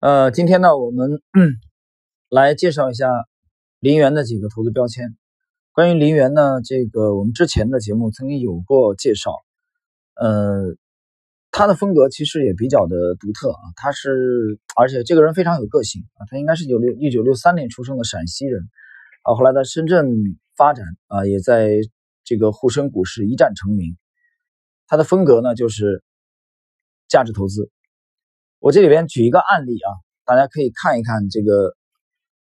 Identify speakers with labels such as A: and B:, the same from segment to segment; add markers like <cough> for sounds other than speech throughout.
A: 呃，今天呢，我们 <clears throat> 来介绍一下林园的几个投资标签。关于林园呢，这个我们之前的节目曾经有过介绍。呃，他的风格其实也比较的独特啊，他是而且这个人非常有个性啊，他应该是九六一九六三年出生的陕西人啊，后来在深圳发展啊，也在这个沪深股市一战成名。他的风格呢，就是价值投资。我这里边举一个案例啊，大家可以看一看这个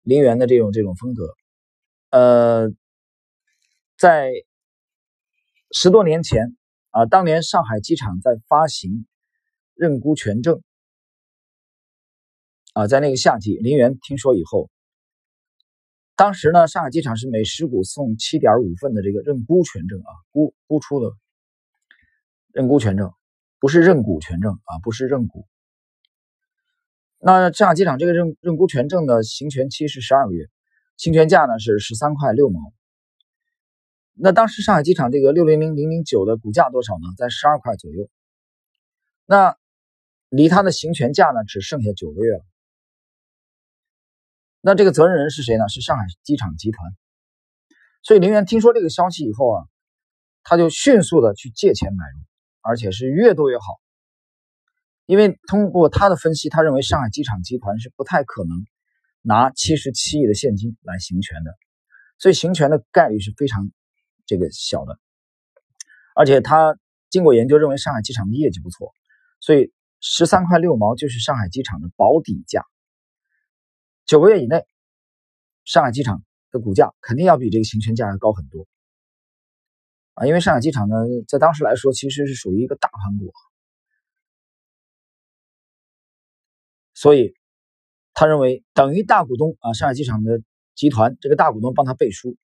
A: 林园的这种这种风格。呃，在十多年前啊，当年上海机场在发行认沽权证啊，在那个夏季，林园听说以后，当时呢，上海机场是每十股送七点五份的这个认沽权证啊，沽沽出的认沽权证，不是认股权证啊，不是认股。那上海机场这个认认沽权证的行权期是十二个月，行权价呢是十三块六毛。那当时上海机场这个六零零零零九的股价多少呢？在十二块左右。那离它的行权价呢只剩下九个月了。那这个责任人是谁呢？是上海机场集团。所以林园听说这个消息以后啊，他就迅速的去借钱买入，而且是越多越好。因为通过他的分析，他认为上海机场集团是不太可能拿七十七亿的现金来行权的，所以行权的概率是非常这个小的。而且他经过研究认为上海机场的业绩不错，所以十三块六毛就是上海机场的保底价。九个月以内，上海机场的股价肯定要比这个行权价要高很多啊！因为上海机场呢，在当时来说其实是属于一个大盘股。所以，他认为等于大股东啊，上海机场的集团这个大股东帮他背书，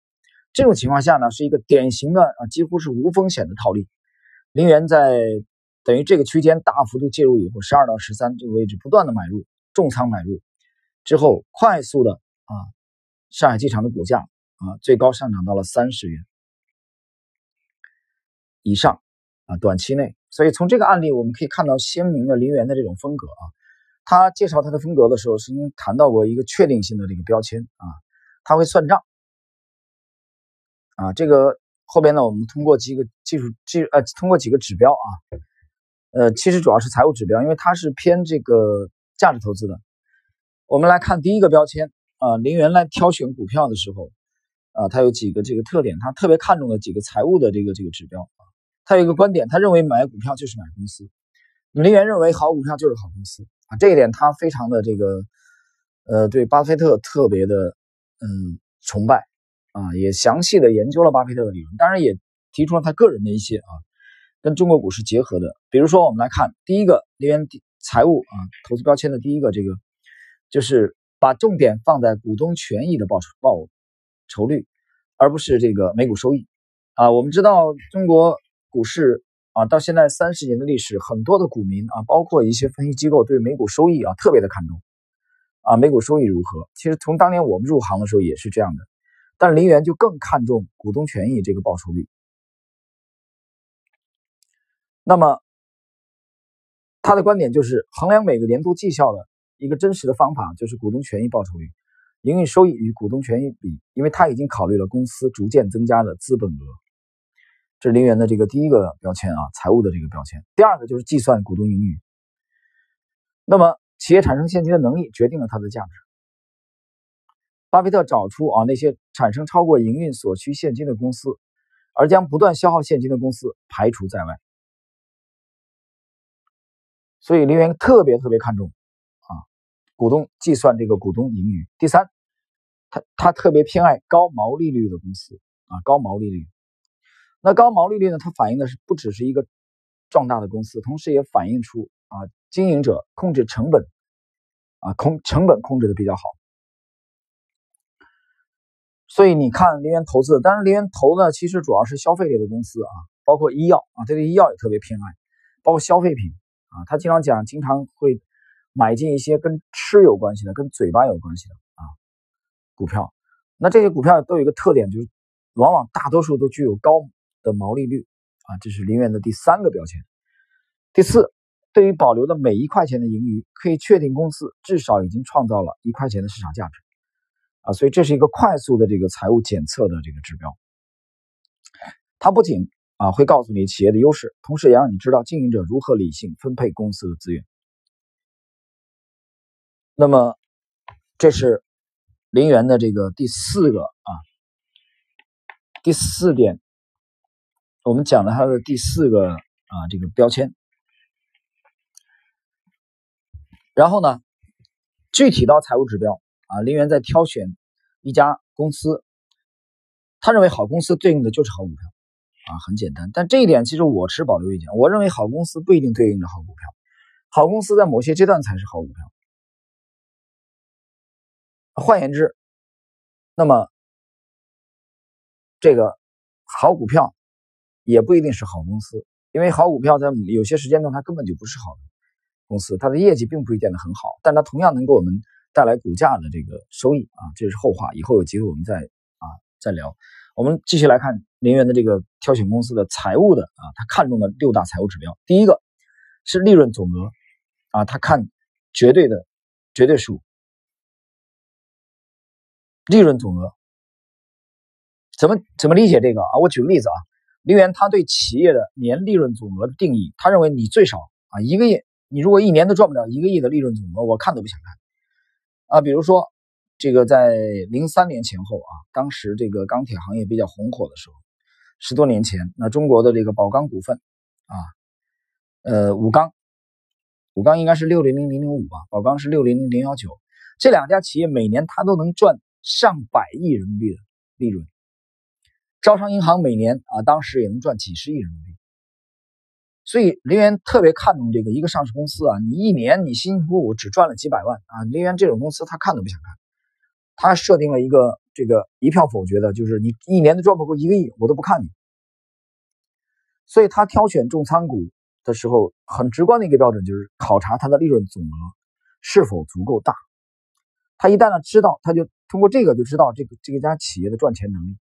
A: 这种情况下呢，是一个典型的啊，几乎是无风险的套利。林园在等于这个区间大幅度介入以后，十二到十三这个位置不断的买入重仓买入之后，快速的啊，上海机场的股价啊最高上涨到了三十元以上啊，短期内。所以从这个案例我们可以看到鲜明的林园的这种风格啊。他介绍他的风格的时候，曾经谈到过一个确定性的这个标签啊，他会算账啊。这个后边呢，我们通过几个技术技呃，通过几个指标啊，呃，其实主要是财务指标，因为它是偏这个价值投资的。我们来看第一个标签啊，林园来挑选股票的时候啊，他有几个这个特点，他特别看重的几个财务的这个这个指标啊。他有一个观点，他认为买股票就是买公司，林园认为好股票就是好公司。啊，这一点他非常的这个，呃，对巴菲特特别的，嗯，崇拜啊，也详细的研究了巴菲特的理论，当然也提出了他个人的一些啊，跟中国股市结合的，比如说我们来看第一个林园财务啊投资标签的第一个这个，就是把重点放在股东权益的报酬报酬率，而不是这个每股收益啊，我们知道中国股市。啊，到现在三十年的历史，很多的股民啊，包括一些分析机构对每股收益啊特别的看重啊，每股收益如何？其实从当年我们入行的时候也是这样的，但林园就更看重股东权益这个报酬率。那么他的观点就是衡量每个年度绩效的一个真实的方法就是股东权益报酬率，营运收益与股东权益比，因为他已经考虑了公司逐渐增加的资本额。这是林园的这个第一个标签啊，财务的这个标签。第二个就是计算股东盈余。那么，企业产生现金的能力决定了它的价值。巴菲特找出啊那些产生超过营运所需现金的公司，而将不断消耗现金的公司排除在外。所以林园特别特别看重啊股东计算这个股东盈余。第三，他他特别偏爱高毛利率的公司啊高毛利率。那高毛利率呢？它反映的是不只是一个壮大的公司，同时也反映出啊经营者控制成本啊控成本控制的比较好。所以你看林园投资，当然林园投呢其实主要是消费类的公司啊，包括医药啊，他对医药也特别偏爱，包括消费品啊，他经常讲，经常会买进一些跟吃有关系的、跟嘴巴有关系的啊股票。那这些股票都有一个特点，就是往往大多数都具有高。的毛利率啊，这是林园的第三个标签。第四对于保留的每一块钱的盈余，可以确定公司至少已经创造了一块钱的市场价值，啊，所以这是一个快速的这个财务检测的这个指标。它不仅啊会告诉你企业的优势，同时也让你知道经营者如何理性分配公司的资源。那么，这是林园的这个第四个啊，第四点，我们讲了它的第四个啊这个标签。然后呢，具体到财务指标啊，林园在挑选一家公司，他认为好公司对应的就是好股票啊，很简单。但这一点其实我持保留意见，我认为好公司不一定对应着好股票，好公司在某些阶段才是好股票。换言之，那么这个好股票也不一定是好公司，因为好股票在有些时间段它根本就不是好。公司它的业绩并不一定很好，但它同样能给我们带来股价的这个收益啊，这是后话，以后有机会我们再啊再聊。我们继续来看林园的这个挑选公司的财务的啊，他看中的六大财务指标。第一个是利润总额啊，他看绝对的绝对数，利润总额怎么怎么理解这个啊？我举个例子啊，林园他对企业的年利润总额的定义，他认为你最少啊一个亿。你如果一年都赚不了一个亿的利润总额，我看都不想看啊！比如说，这个在零三年前后啊，当时这个钢铁行业比较红火的时候，十多年前，那中国的这个宝钢股份啊，呃，武钢，武钢应该是六零零零零五吧，宝钢是六零零零幺九，这两家企业每年它都能赚上百亿人民币的利润，招商银行每年啊，当时也能赚几十亿人民币。所以林园特别看重这个一个上市公司啊，你一年你辛辛苦苦只赚了几百万啊，林园这种公司他看都不想看，他设定了一个这个一票否决的，就是你一年都赚不过一个亿，我都不看你。所以他挑选重仓股的时候，很直观的一个标准就是考察它的利润总额是否足够大。他一旦呢知道，他就通过这个就知道这个这个家企业的赚钱能力。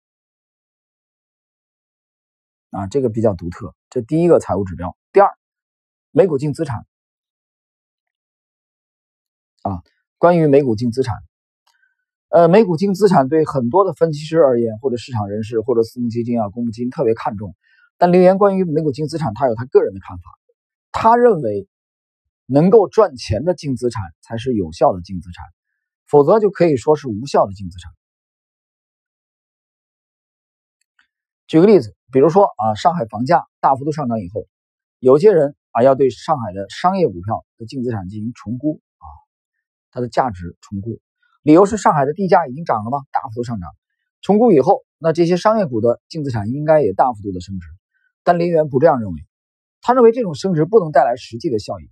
A: 啊，这个比较独特。这第一个财务指标。第二，每股净资产。啊，关于每股净资产，呃，每股净资产对很多的分析师而言，或者市场人士，或者私募基金啊、公募基金特别看重。但刘岩关于每股净资产，他有他个人的看法。他认为，能够赚钱的净资产才是有效的净资产，否则就可以说是无效的净资产。举个例子。比如说啊，上海房价大幅度上涨以后，有些人啊要对上海的商业股票的净资产进行重估啊，它的价值重估，理由是上海的地价已经涨了吗？大幅度上涨，重估以后，那这些商业股的净资产应该也大幅度的升值。但林园不这样认为，他认为这种升值不能带来实际的效益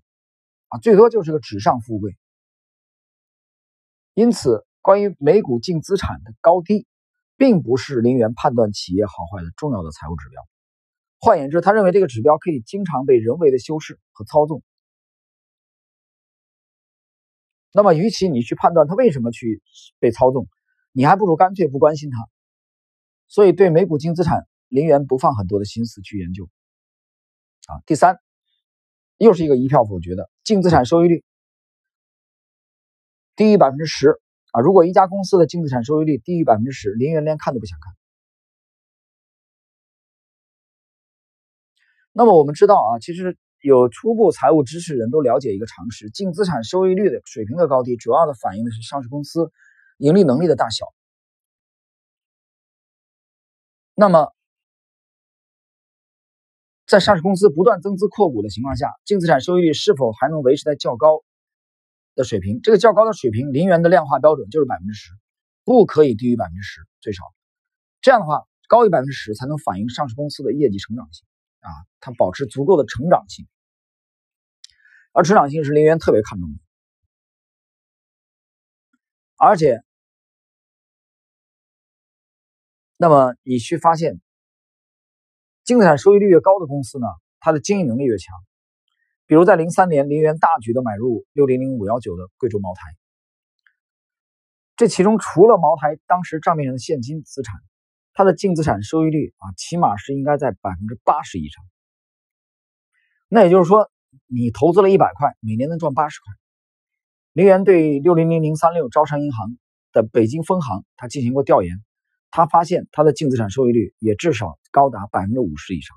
A: 啊，最多就是个纸上富贵。因此，关于每股净资产的高低。并不是林园判断企业好坏的重要的财务指标。换言之，他认为这个指标可以经常被人为的修饰和操纵。那么，与其你去判断它为什么去被操纵，你还不如干脆不关心它。所以，对每股净资产，林园不放很多的心思去研究。啊，第三，又是一个一票否决的净资产收益率低于百分之十。啊，如果一家公司的净资产收益率低于百分之十，林园连看都不想看。那么我们知道啊，其实有初步财务知识人都了解一个常识：净资产收益率的水平的高低，主要的反映的是上市公司盈利能力的大小。那么，在上市公司不断增资扩股的情况下，净资产收益率是否还能维持在较高？的水平，这个较高的水平，零元的量化标准就是百分之十，不可以低于百分之十，最少。这样的话，高于百分之十才能反映上市公司的业绩成长性啊，它保持足够的成长性。而成长性是零元特别看重的，而且，那么你去发现，净资产收益率越高的公司呢，它的经营能力越强。比如在零三年，林园大举的买入六零零五幺九的贵州茅台，这其中除了茅台当时账面上的现金资产，它的净资产收益率啊，起码是应该在百分之八十以上。那也就是说，你投资了一百块，每年能赚八十块。林园对六零零零三六招商银行的北京分行，他进行过调研，他发现他的净资产收益率也至少高达百分之五十以上。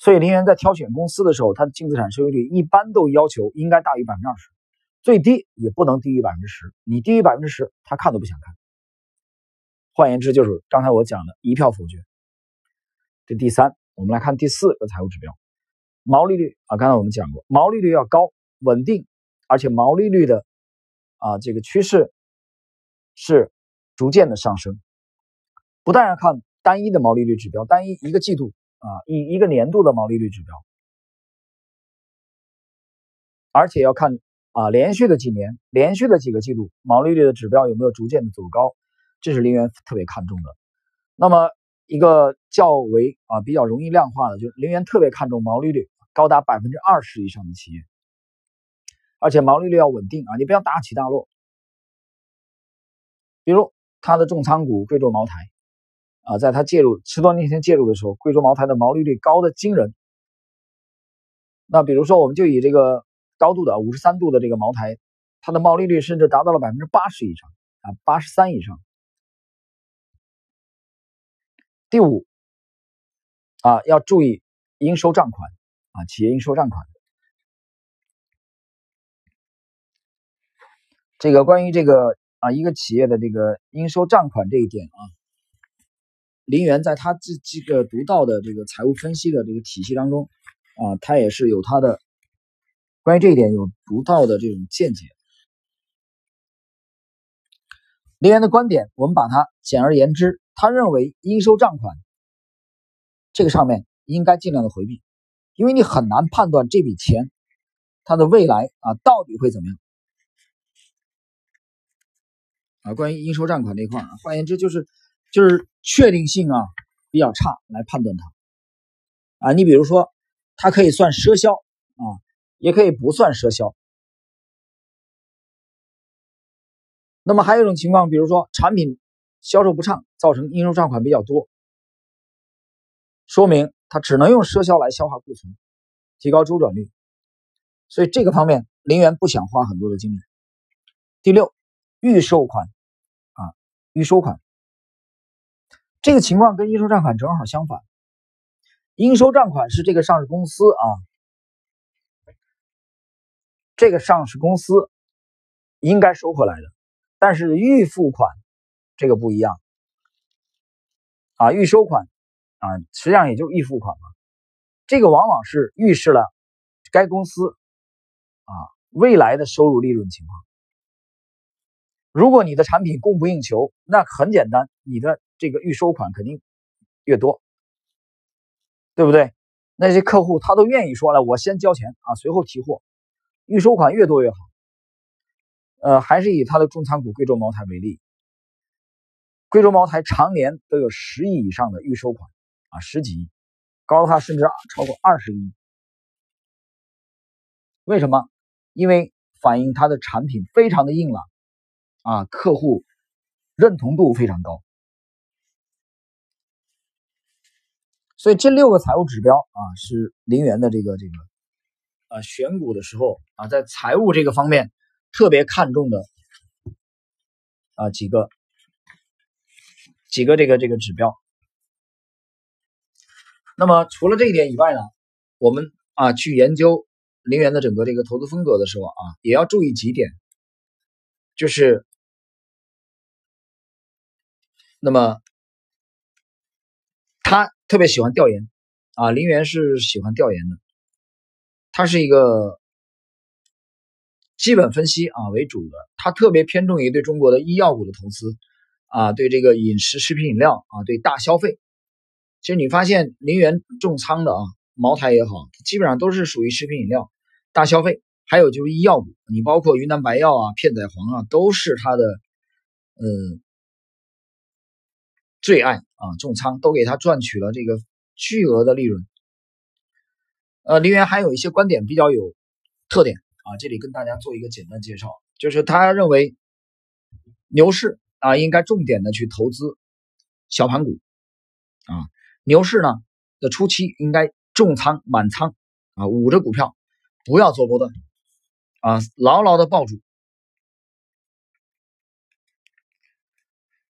A: 所以林园在挑选公司的时候，他的净资产收益率一般都要求应该大于百分之二十，最低也不能低于百分之十。你低于百分之十，他看都不想看。换言之，就是刚才我讲的一票否决。这第三，我们来看第四个财务指标，毛利率啊，刚才我们讲过，毛利率要高。稳定，而且毛利率的啊这个趋势是逐渐的上升。不但要看单一的毛利率指标，单一一个季度啊一一个年度的毛利率指标，而且要看啊连续的几年、连续的几个季度毛利率的指标有没有逐渐的走高，这是林园特别看重的。那么一个较为啊比较容易量化的，就是林园特别看重毛利率高达百分之二十以上的企业。而且毛利率要稳定啊，你不要大起大落。比如它的重仓股贵州茅台，啊，在它介入十多年前介入的时候，贵州茅台的毛利率高的惊人。那比如说，我们就以这个高度的五十三度的这个茅台，它的毛利率甚至达到了百分之八十以上啊，八十三以上。第五，啊，要注意应收账款啊，企业应收账款。这个关于这个啊一个企业的这个应收账款这一点啊，林园在他这这个独到的这个财务分析的这个体系当中啊，他也是有他的关于这一点有独到的这种见解。林园的观点，我们把它简而言之，他认为应收账款这个上面应该尽量的回避，因为你很难判断这笔钱它的未来啊到底会怎么样。啊，关于应收账款这一块儿，换言之就是就是确定性啊比较差来判断它啊。你比如说，它可以算赊销啊，也可以不算赊销。那么还有一种情况，比如说产品销售不畅，造成应收账款比较多，说明它只能用赊销来消化库存，提高周转率。所以这个方面，林园不想花很多的精力。第六。预收款，啊，预收款，这个情况跟应收账款正好相反。应收账款是这个上市公司啊，这个上市公司应该收回来的，但是预付款这个不一样，啊，预收款啊，实际上也就是预付款嘛，这个往往是预示了该公司啊未来的收入利润情况。如果你的产品供不应求，那很简单，你的这个预收款肯定越多，对不对？那些客户他都愿意说了，我先交钱啊，随后提货，预收款越多越好。呃，还是以他的重仓股贵州茅台为例，贵州茅台常年都有十亿以上的预收款啊，十几亿，高的话甚至超过二十亿。为什么？因为反映它的产品非常的硬朗。啊，客户认同度非常高，所以这六个财务指标啊，是林园的这个这个啊选股的时候啊，在财务这个方面特别看重的啊几个几个这个这个指标。那么除了这一点以外呢，我们啊去研究林园的整个这个投资风格的时候啊，也要注意几点，就是。那么，他特别喜欢调研啊，林园是喜欢调研的。他是一个基本分析啊为主的，他特别偏重于对中国的医药股的投资啊，对这个饮食食品饮料啊，对大消费。其实你发现林园重仓的啊，茅台也好，基本上都是属于食品饮料、大消费，还有就是医药股，你包括云南白药啊、片仔癀啊，都是他的嗯。最爱啊，重仓都给他赚取了这个巨额的利润。呃，林园还有一些观点比较有特点啊，这里跟大家做一个简单介绍，就是他认为牛市啊应该重点的去投资小盘股啊，牛市呢的初期应该重仓满仓啊，捂着股票，不要做波段啊，牢牢的抱住。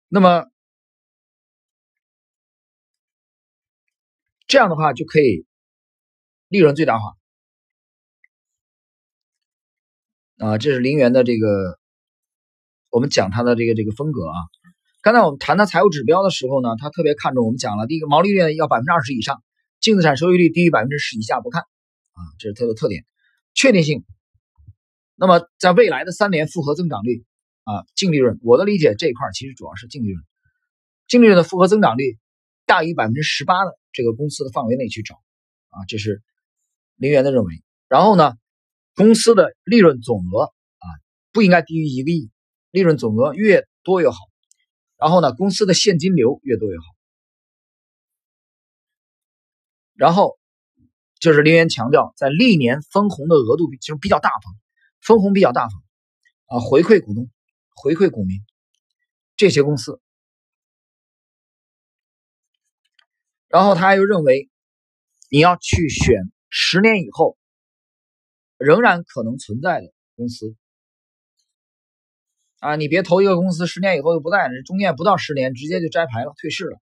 A: 那么这样的话就可以利润最大化啊，这是林园的这个我们讲它的这个这个风格啊。刚才我们谈到财务指标的时候呢，他特别看重我们讲了第一个毛利率要百分之二十以上，净资产收益率低于百分之十以下不看啊，这是它的特点，确定性。那么在未来的三年复合增长率。啊，净利润，我的理解这一块其实主要是净利润，净利润的复合增长率大于百分之十八的这个公司的范围内去找，啊，这是林园的认为。然后呢，公司的利润总额啊不应该低于一个亿，利润总额越多越好。然后呢，公司的现金流越多越好。然后就是林园强调，在历年分红的额度比就比较大方，分红比较大方啊，回馈股东。回馈股民，这些公司，然后他又认为，你要去选十年以后仍然可能存在的公司啊，你别投一个公司十年以后就不在，中间不到十年直接就摘牌了，退市了，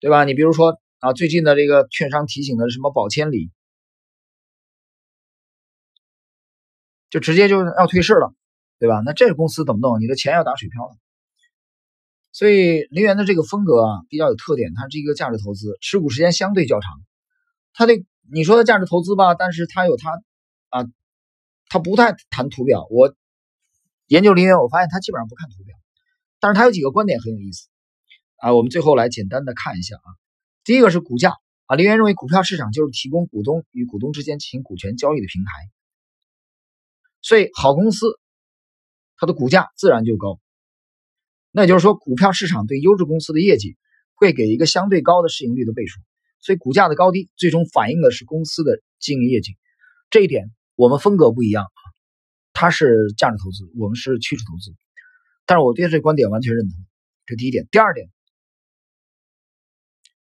A: 对吧？你比如说啊，最近的这个券商提醒的什么宝千里，就直接就要退市了。对吧？那这个公司怎么弄？你的钱要打水漂了。所以林园的这个风格啊比较有特点，它是一个价值投资，持股时间相对较长。它的你说的价值投资吧，但是它有它啊，它不太谈图表。我研究林园，我发现他基本上不看图表，但是他有几个观点很有意思啊。我们最后来简单的看一下啊。第一个是股价啊，林园认为股票市场就是提供股东与股东之间进行股权交易的平台，所以好公司。它的股价自然就高，那也就是说，股票市场对优质公司的业绩会给一个相对高的市盈率的倍数，所以股价的高低最终反映的是公司的经营业绩。这一点我们风格不一样啊，它是价值投资，我们是趋势投资。但是我对这观点完全认同，这第一点。第二点，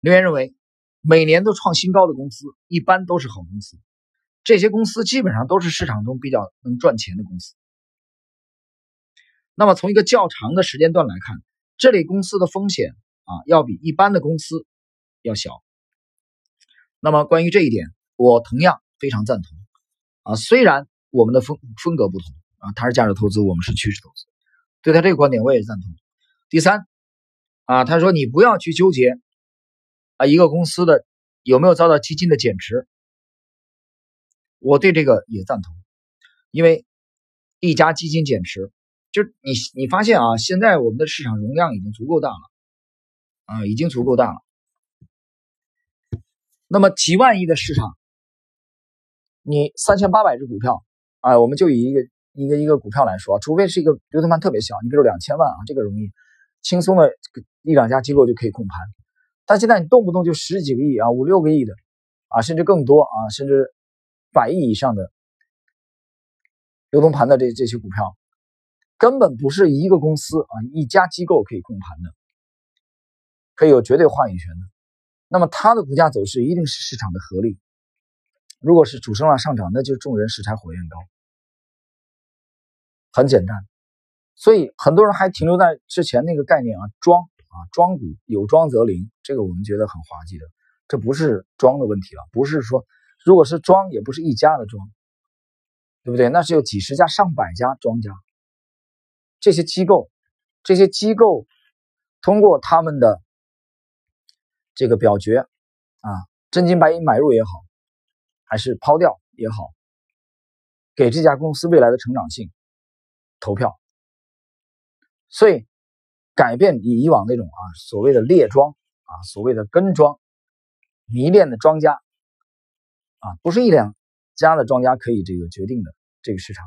A: 刘源认为，每年都创新高的公司一般都是好公司，这些公司基本上都是市场中比较能赚钱的公司。那么从一个较长的时间段来看，这类公司的风险啊要比一般的公司要小。那么关于这一点，我同样非常赞同啊。虽然我们的风风格不同啊，他是价值投资，我们是趋势投资，对他这个观点我也赞同。第三啊，他说你不要去纠结啊一个公司的有没有遭到基金的减持，我对这个也赞同，因为一家基金减持。就你你发现啊，现在我们的市场容量已经足够大了，啊，已经足够大了。那么几万亿的市场，你三千八百只股票，啊，我们就以一个一个一个股票来说，除非是一个流通盘特别小，你比如两千万啊，这个容易轻松的一两家机构就可以控盘。但现在你动不动就十几个亿啊，五六个亿的，啊，甚至更多啊，甚至百亿以上的流通盘的这这些股票。根本不是一个公司啊，一家机构可以控盘的，可以有绝对话语权的。那么它的股价走势一定是市场的合力。如果是主升浪上涨，那就众人拾柴火焰高。很简单，所以很多人还停留在之前那个概念啊，庄啊，庄股有庄则灵，这个我们觉得很滑稽的。这不是庄的问题了，不是说如果是庄，也不是一家的庄，对不对？那是有几十家、上百家庄家。这些机构，这些机构通过他们的这个表决啊，真金白银买入也好，还是抛掉也好，给这家公司未来的成长性投票。所以，改变你以往那种啊所谓的列庄啊，所谓的跟庄、迷恋的庄家啊，不是一两家的庄家可以这个决定的这个市场。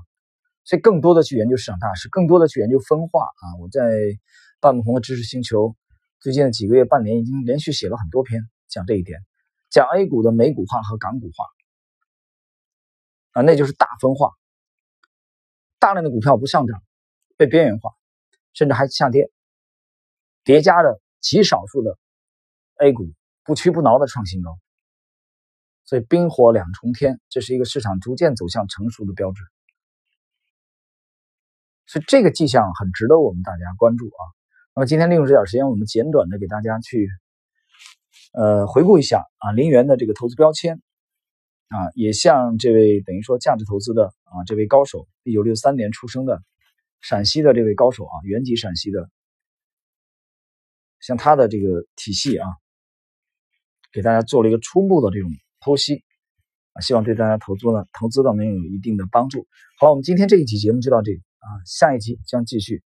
A: 所以，更多的去研究市场大势，更多的去研究分化啊！我在半亩红的知识星球最近的几个月、半年，已经连续写了很多篇讲这一点，讲 A 股的美股化和港股化啊，那就是大分化，大量的股票不上涨，被边缘化，甚至还下跌，叠加着极少数的 A 股不屈不挠的创新高，所以冰火两重天，这是一个市场逐渐走向成熟的标志。所以这个迹象很值得我们大家关注啊。那么今天利用这点时间，我们简短的给大家去呃回顾一下啊，林园的这个投资标签啊，也像这位等于说价值投资的啊这位高手，一九六三年出生的陕西的这位高手啊，原籍陕西的，像他的这个体系啊，给大家做了一个初步的这种剖析啊，希望对大家投资呢投资呢能有一定的帮助。好了，我们今天这一期节目就到这里。啊，下一集将继续。